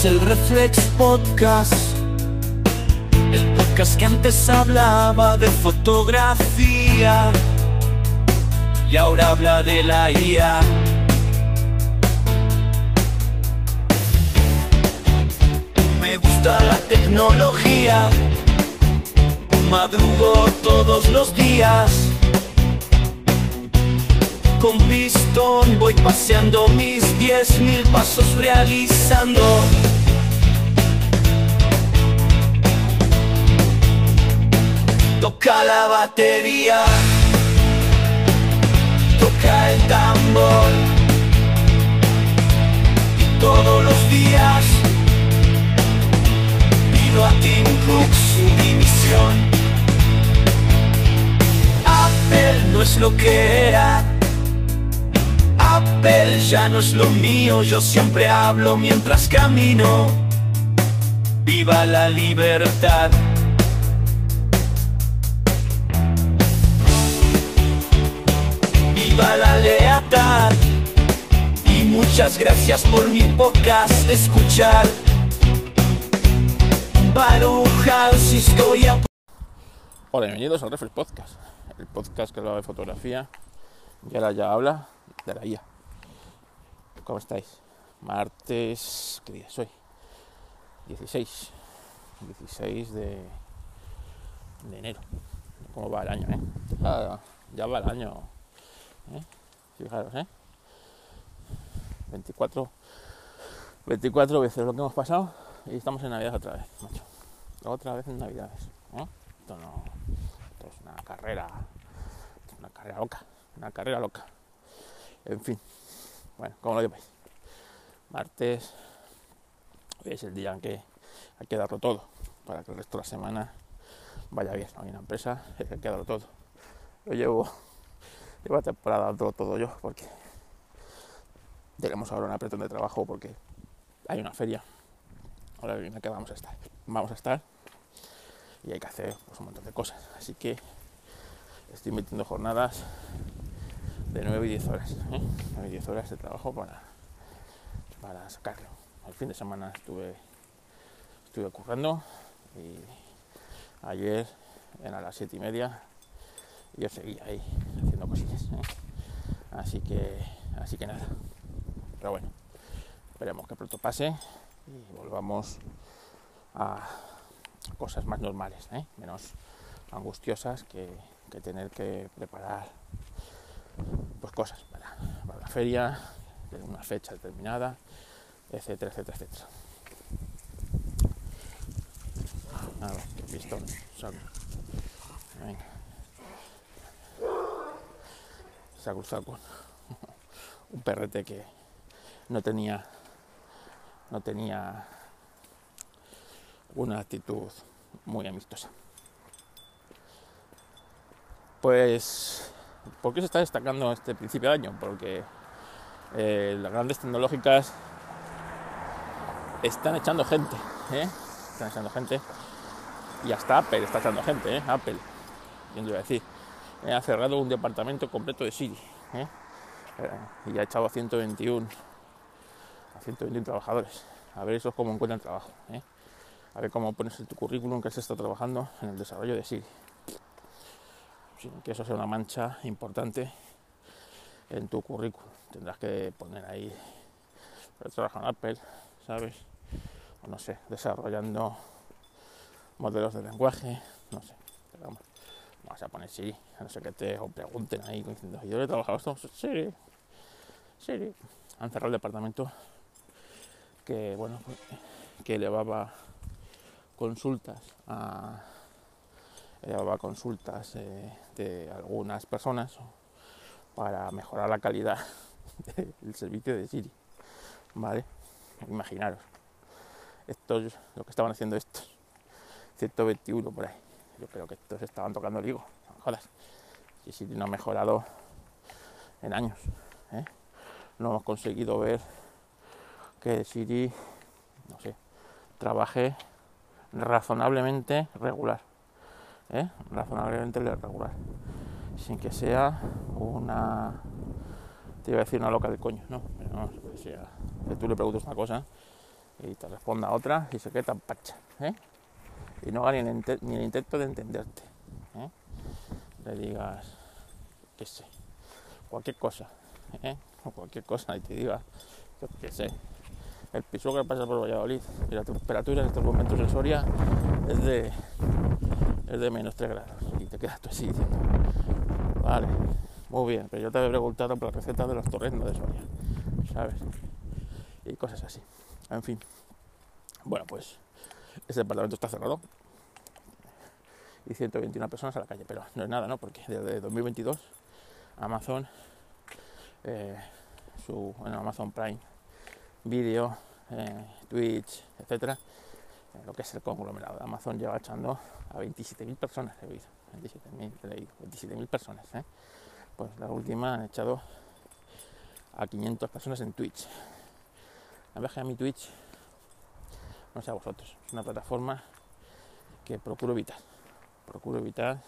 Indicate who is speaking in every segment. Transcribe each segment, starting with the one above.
Speaker 1: es el Reflex Podcast. El podcast que antes hablaba de fotografía y ahora habla de la IA. Me gusta la tecnología, madrugo todos los días. Con pistón voy paseando mis diez mil pasos realizando. Toca la batería, toca el tambor. Y todos los días pido a Tim Cook su dimisión. Apple no es lo que era. Apple ya no es lo mío, yo siempre hablo mientras camino. Viva la libertad. Viva la lealtad. Y muchas gracias por mi podcast escuchar. Baruja, si estoy a
Speaker 2: Hola, bienvenidos al Reflex Podcast, el podcast que habla de fotografía y ahora ya habla de la IA. ¿Cómo estáis? Martes, ¿qué día es hoy? 16, 16 de, de enero. ¿Cómo va el año, eh? Ya, va el año, ¿eh? Fijaros, ¿eh? 24, 24 veces lo que hemos pasado y estamos en Navidad otra vez, macho. Otra vez en Navidades. Esto no, esto es una carrera, una carrera loca, una carrera loca. En fin, bueno, como lo lleváis. Martes es el día en que hay que darlo todo para que el resto de la semana vaya bien. Hay una empresa, hay que darlo todo. Yo llevo, llevo la temporada dándolo todo yo porque tenemos ahora un apretón de trabajo porque hay una feria. Ahora viene que vamos a estar. Vamos a estar y hay que hacer pues, un montón de cosas. Así que estoy metiendo jornadas de 9 y 10 horas. ¿eh? 9 y 10 horas de trabajo para, para sacarlo. El fin de semana estuve, estuve currando y ayer eran las 7 y media y yo seguía ahí haciendo cosillas. ¿eh? Así que, así que nada. Pero bueno, esperemos que pronto pase y volvamos a cosas más normales, ¿eh? menos angustiosas que, que, tener que preparar pues cosas para, la feria, de una fecha determinada, etcétera, etcétera, etcétera. Pistón, saco. Venga. Se ha cruzado con un perrete que no tenía no tenía una actitud muy amistosa. Pues, ¿por qué se está destacando este principio de año? Porque eh, las grandes tecnológicas están echando gente, ¿eh? están echando gente, y hasta Apple está echando gente, ¿eh? Apple, ¿quién te iba a decir? ha cerrado un departamento completo de Siri, y ha echado a 121 a 121 trabajadores. A ver esos cómo encuentran trabajo. A ver cómo pones en tu currículum que se está trabajando en el desarrollo de Siri. Que eso sea una mancha importante en tu currículum. Tendrás que poner ahí, trabajo en Apple, ¿sabes? O no sé, desarrollando modelos de lenguaje, no sé. Pero vamos, vamos a poner Siri, a no sé que te o pregunten ahí diciendo, ¿yo he trabajado esto? Siri, Siri. Han cerrado el departamento que bueno que elevaba consultas a elevaba consultas eh, de algunas personas para mejorar la calidad del servicio de Siri vale imaginaros esto es lo que estaban haciendo estos 121 por ahí yo creo que estos estaban tocando el higo jodas si Siri no ha mejorado en años ¿eh? no hemos conseguido ver que Siri, no sé, trabaje razonablemente regular. ¿Eh? Razonablemente regular. Sin que sea una. Te iba a decir una loca del coño, no, pero no, que, sea, que tú le preguntes una cosa y te responda otra y se quede tan pacha, ¿eh? Y no haga ni el, intento de entenderte, ¿eh? Le digas, qué sé, cualquier cosa, ¿eh? O cualquier cosa y te diga, yo qué sé, el piso que pasa por Valladolid y la temperatura en estos momentos en Soria es de, es de menos 3 grados y te quedas tú así diciendo, vale, muy bien, pero yo te había preguntado por la receta de los torrendos de Soria, ¿sabes? Y cosas así. En fin. Bueno, pues este departamento está cerrado y 121 personas a la calle, pero no es nada, ¿no? Porque desde 2022 Amazon, eh, su, bueno, Amazon Prime Video, eh, Twitch, etcétera, lo que es el conglomerado de Amazon lleva echando a 27.000 personas, he oído, 27.000 he leído, 27.000 personas, ¿eh? Pues la última han echado a 500 personas en Twitch. La verdad que a mi Twitch, no sé a vosotros, es una plataforma que procuro evitar. Procuro evitar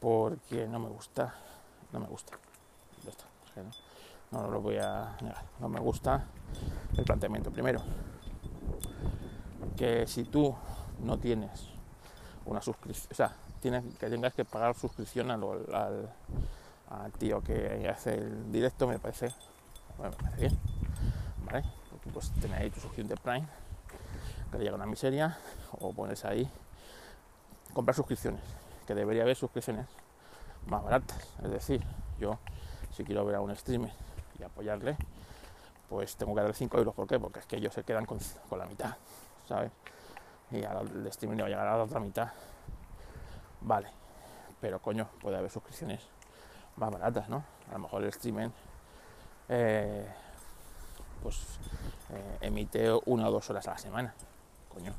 Speaker 2: porque no me gusta, no me gusta. No, no lo voy a negar. No me gusta el planteamiento. Primero, que si tú no tienes una suscripción, o sea, tienes, que tengas que pagar suscripción al, al, al tío que hace el directo, me parece, bien, ¿vale? Porque pues tener ahí tu suscripción de Prime, que le llega una miseria, o pones ahí, comprar suscripciones, que debería haber suscripciones más baratas, es decir, yo si quiero ver a un streamer y apoyarle, pues tengo que darle 5 euros, ¿por qué? Porque es que ellos se quedan con la mitad, Y al el streaming le va a llegar a la otra mitad, vale, pero coño, puede haber suscripciones más baratas, ¿no? A lo mejor el streaming eh, pues eh, emite una o dos horas a la semana, coño,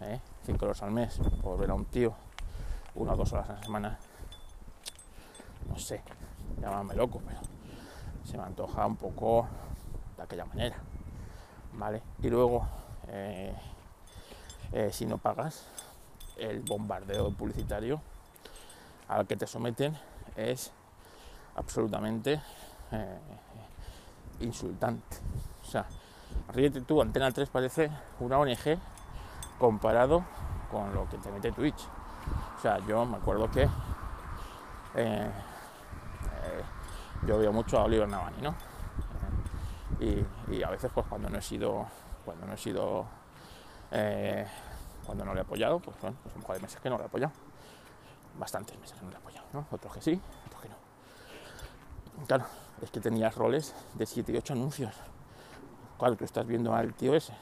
Speaker 2: ¿eh? cinco euros al mes por ver a un tío, una o dos horas a la semana, no sé, llámame loco, pero se me antoja un poco de aquella manera, ¿vale? Y luego, eh, eh, si no pagas, el bombardeo publicitario al que te someten es absolutamente eh, insultante. O sea, ríete tú, Antena 3 parece una ONG comparado con lo que te mete Twitch. O sea, yo me acuerdo que yo veo mucho a Oliver Navani, ¿no? Y, a veces, pues cuando no he sido, cuando no he sido, eh, cuando no le he apoyado, pues bueno, pues a lo mejor hay meses que no le he apoyado. Bastantes meses que no le he apoyado, ¿no? Otros que sí, otros que no. Claro, es que tenías roles de 7 y 8 anuncios. Claro, tú estás viendo al tío ese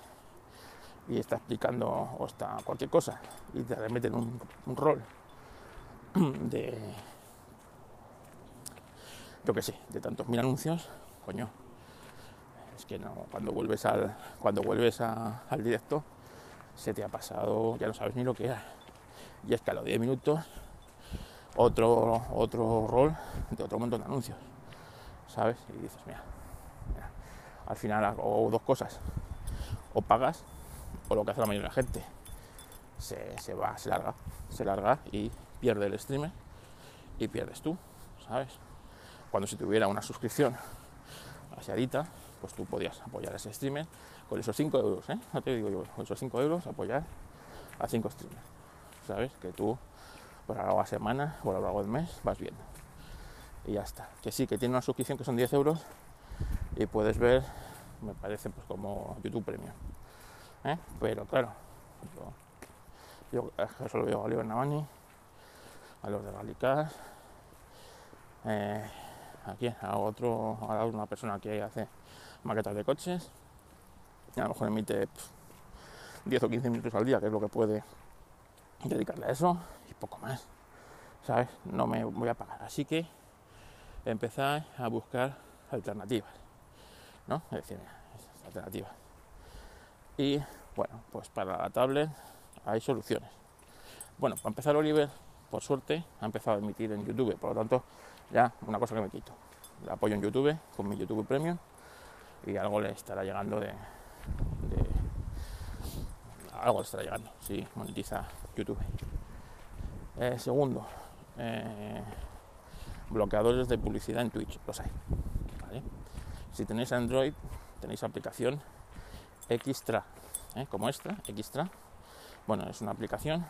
Speaker 2: y está explicando o está cualquier cosa y te remeten un, un rol de yo que sé, de tantos mil anuncios, coño, que no, cuando vuelves al, cuando vuelves al directo, se te ha pasado, ya no sabes ni lo que era. Y es que a los 10 minutos, otro, otro rol de otro montón de anuncios, ¿sabes? Y dices, mira, al final hago dos cosas, o pagas, o lo que hace la mayoría de la gente, se, se va, se larga, se larga y pierde el streamer y pierdes tú, ¿sabes? Cuando si tuviera una suscripción aseadita, pues tú podías apoyar a ese streamer con esos 5 euros, ¿eh? No te digo yo, con esos 5 euros apoyar a 5 streamers, ¿sabes? Que tú por a la semana o a lo largo del mes vas viendo. Y ya está. Que sí, que tiene una suscripción que son 10 euros y puedes ver, me parece, pues como YouTube Premium. ¿eh? Pero claro, yo, yo solo veo a Oliver Navani, a los de Galicar, eh, aquí a otro, a una persona que hace maquetas de coches a lo mejor emite pff, 10 o 15 minutos al día, que es lo que puede dedicarle a eso y poco más, ¿sabes? No me voy a pagar, así que empezar a buscar alternativas, ¿no? Alternativas. Y bueno, pues para la tablet hay soluciones. Bueno, para empezar Oliver, por suerte, ha empezado a emitir en YouTube, por lo tanto, ya una cosa que me quito. Le apoyo en YouTube con mi YouTube Premium y algo le estará llegando de, algo le estará llegando si monetiza YouTube. Eh, segundo, eh, bloqueadores de publicidad en Twitch, los hay. Si tenéis Android, tenéis aplicación Extra, ¿eh? como extra, Extra. Bueno, es una aplicación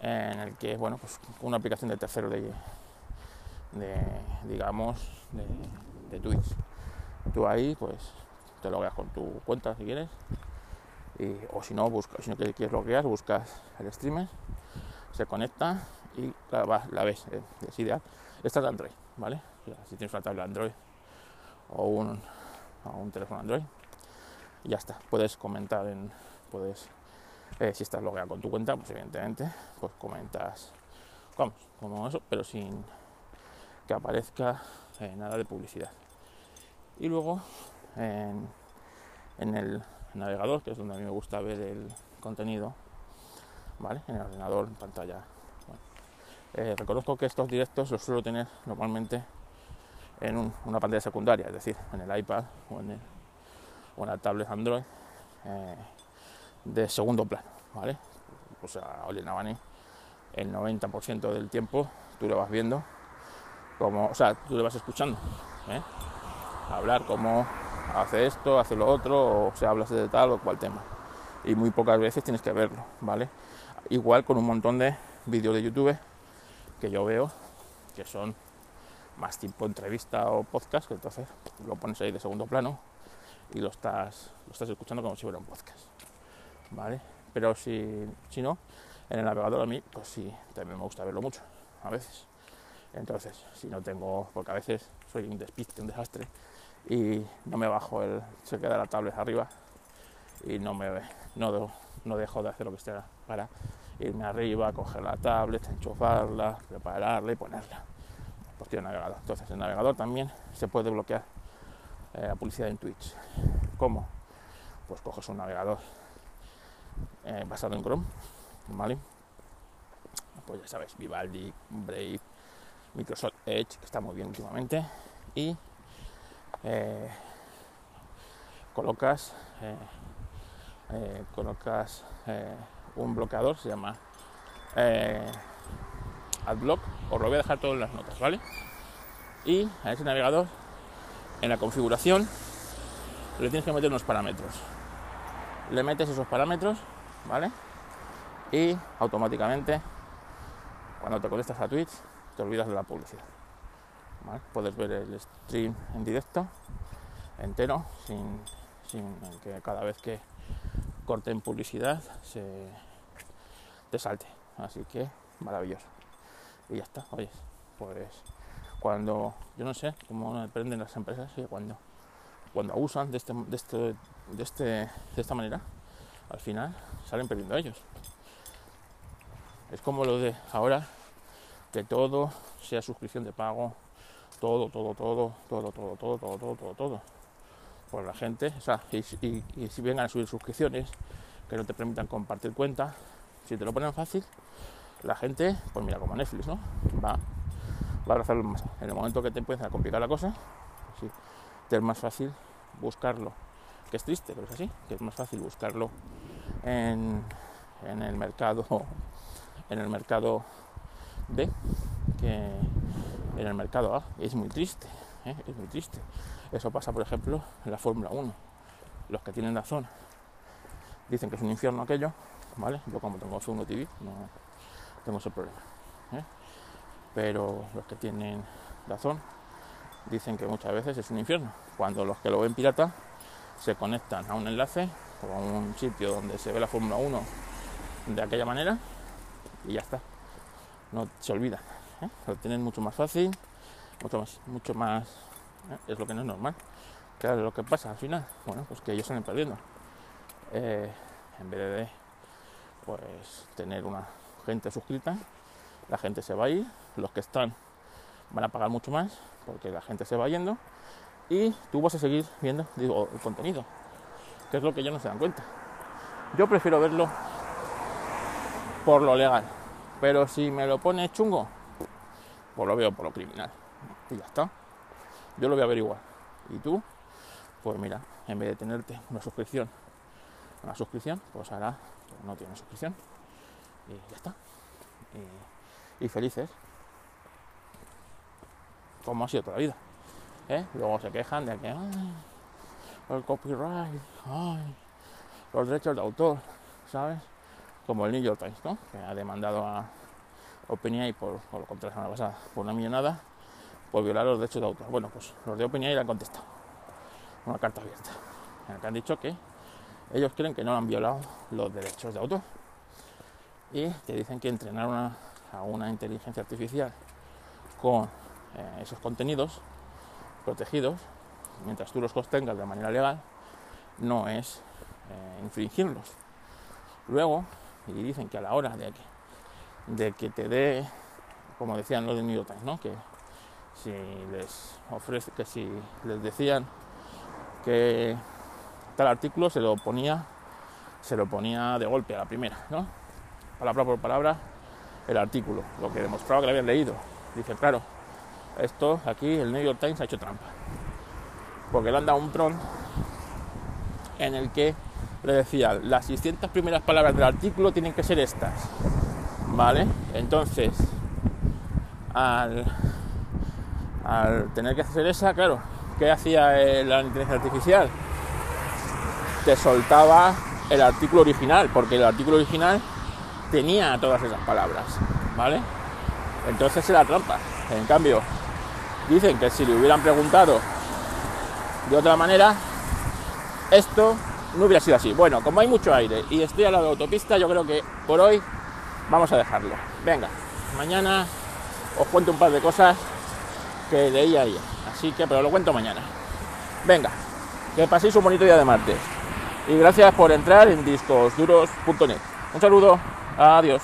Speaker 2: en el que, bueno, pues una aplicación de tercero de, digamos, de Twitch. Tú ahí, pues, te logueas con tu cuenta si quieres. O si no, busca, si no quieres loguear, buscas el streamer, se conecta y la, ves, eh, es ideal. Esta es de Android, ¿vale? Si tienes una tablet Android o un, o un teléfono Android, y ya está. Puedes comentar en, puedes, eh, si estás logueado con tu cuenta, pues evidentemente, pues comentas, vamos, como eso, pero sin que aparezca eh, nada de publicidad. Y luego en, el navegador, que es donde a mí me gusta ver el contenido, ¿vale? En el ordenador, en pantalla. Bueno, eh, reconozco que estos directos los suelo tener normalmente en un, una pantalla secundaria, es decir, en el iPad o en, el, o la tablet Android eh, de segundo plano, ¿vale? Pues a Oli Navani el 90% del tiempo tú lo vas viendo como, o sea, tú le vas escuchando, ¿eh? Hablar como hace esto, hace lo otro, o se habla de tal o cual tema. Y muy pocas veces tienes que verlo, ¿vale? Igual con un montón de vídeos de YouTube que yo veo que son más tipo entrevista o podcast, que entonces lo pones ahí de segundo plano y lo estás, lo estás escuchando como si fuera un podcast, ¿vale? Pero si, si no, en el navegador a mí, pues sí, también me gusta verlo mucho, a veces. Entonces, si no tengo, porque a veces soy un despiste, un desastre, y no me bajo el, se queda la tablet arriba y no me no, no dejo de hacer lo que esté para irme arriba, coger la tablet, enchufarla, prepararla y ponerla. Pues tiene navegador. Entonces el navegador también se puede bloquear eh, la publicidad en Twitch. ¿Cómo? Pues coges un navegador eh, basado en Chrome, ¿vale? Pues ya sabes, Vivaldi, Brave, Microsoft Edge, que está muy bien últimamente, y eh, colocas, eh, eh, colocas un bloqueador, se llama AdBlock, os lo voy a dejar todo en las notas, ¿vale? Y a ese navegador, en la configuración, le tienes que meter unos parámetros. Le metes esos parámetros, ¿vale? Y automáticamente, cuando te conectas a Twitch, te olvidas de la publicidad. Puedes ver el stream en directo, entero, sin, que cada vez que corten publicidad se te salte. Así que maravilloso. Y ya está, oye, pues cuando, yo no sé cómo aprenden las empresas y cuando, cuando abusan de, este, de, este, de, este, de esta manera, al final salen perdiendo ellos. Es como lo de ahora que todo sea suscripción de pago, todo, todo, todo, todo, todo, todo, todo, todo, todo, todo. Por la gente, o sea, y, si vengan a subir suscripciones que no te permitan compartir cuenta, si te lo ponen fácil, la gente, pues mira, como Netflix, ¿no? Va, va a abrazarlo más. En el momento que te empieza a complicar la cosa, pues sí, te es más fácil buscarlo. Que es triste, pero es así, que es más fácil buscarlo en, en el mercado, en el mercado B que en el mercado A. Es muy triste, ¿eh? es muy triste. Eso pasa, por ejemplo, en la Fórmula 1. Los que tienen la zona dicen que es un infierno aquello, ¿vale? Yo como tengo F1 TV no tengo ese problema. ¿eh? Pero los que tienen zona dicen que muchas veces es un infierno. Cuando los que lo ven pirata se conectan a un enlace o a un sitio donde se ve la Fórmula 1 de aquella manera y ya está. No se olvida. ¿eh? lo tienen mucho más fácil, mucho más, mucho más, ¿eh? es lo que no es normal. Claro, lo que pasa al final, bueno, pues que ellos salen perdiendo. Eh, en vez de pues tener una gente suscrita, la gente se va a ir, los que están van a pagar mucho más porque la gente se va yendo y tú vas a seguir viendo digo, el contenido, que es lo que ellos no se dan cuenta. Yo prefiero verlo por lo legal, pero si me lo pone chungo, pues lo veo por lo criminal. Y ya está. Yo lo voy a averiguar. ¿Y tú? Pues mira, en vez de tenerte una suscripción, una suscripción, pues ahora no tiene suscripción. Y ya está. Y, felices. Como ha sido toda la vida. ¿Eh? Luego se quejan de que el copyright, ay, los derechos de autor, ¿sabes? Como el New York Times, ¿no? Que ha demandado a OpenAI por, por lo contra la semana pasada, por una millonada, por violar los derechos de autor. Bueno, pues los de OpenAI le han contestado. Una carta abierta. En la que han dicho que ellos creen que no han violado los derechos de autor. Y te dicen que entrenar a una inteligencia artificial con eh, esos contenidos protegidos, mientras tú los contengas de manera legal, no es eh, infringirlos. Luego, y dicen que a la hora de que, de que te dé, como decían los de New York Times, ¿no? que si les ofrece, que si les decían que tal artículo se lo ponía, se lo ponía de golpe a la primera, ¿no? Palabra por palabra el artículo, lo que demostraba que lo habían leído. Dice, claro, esto aquí el New York Times ha hecho trampa. Porque le han dado un prompt en el que le decía, las 600 primeras palabras del artículo tienen que ser estas. ¿Vale? Entonces, al, tener que hacer esa, claro, ¿qué hacía la inteligencia artificial? Te soltaba el artículo original, porque el artículo original tenía todas esas palabras, ¿vale? Entonces era trampa. En cambio, dicen que si le hubieran preguntado de otra manera, esto no hubiera sido así. Bueno, como hay mucho aire y estoy al lado de autopista, yo creo que por hoy vamos a dejarlo. Venga, mañana os cuento un par de cosas que leí ahí. Así que, pero lo cuento mañana. Venga, que paséis un bonito día de martes. Y gracias por entrar en discosduros.net. Un saludo, adiós.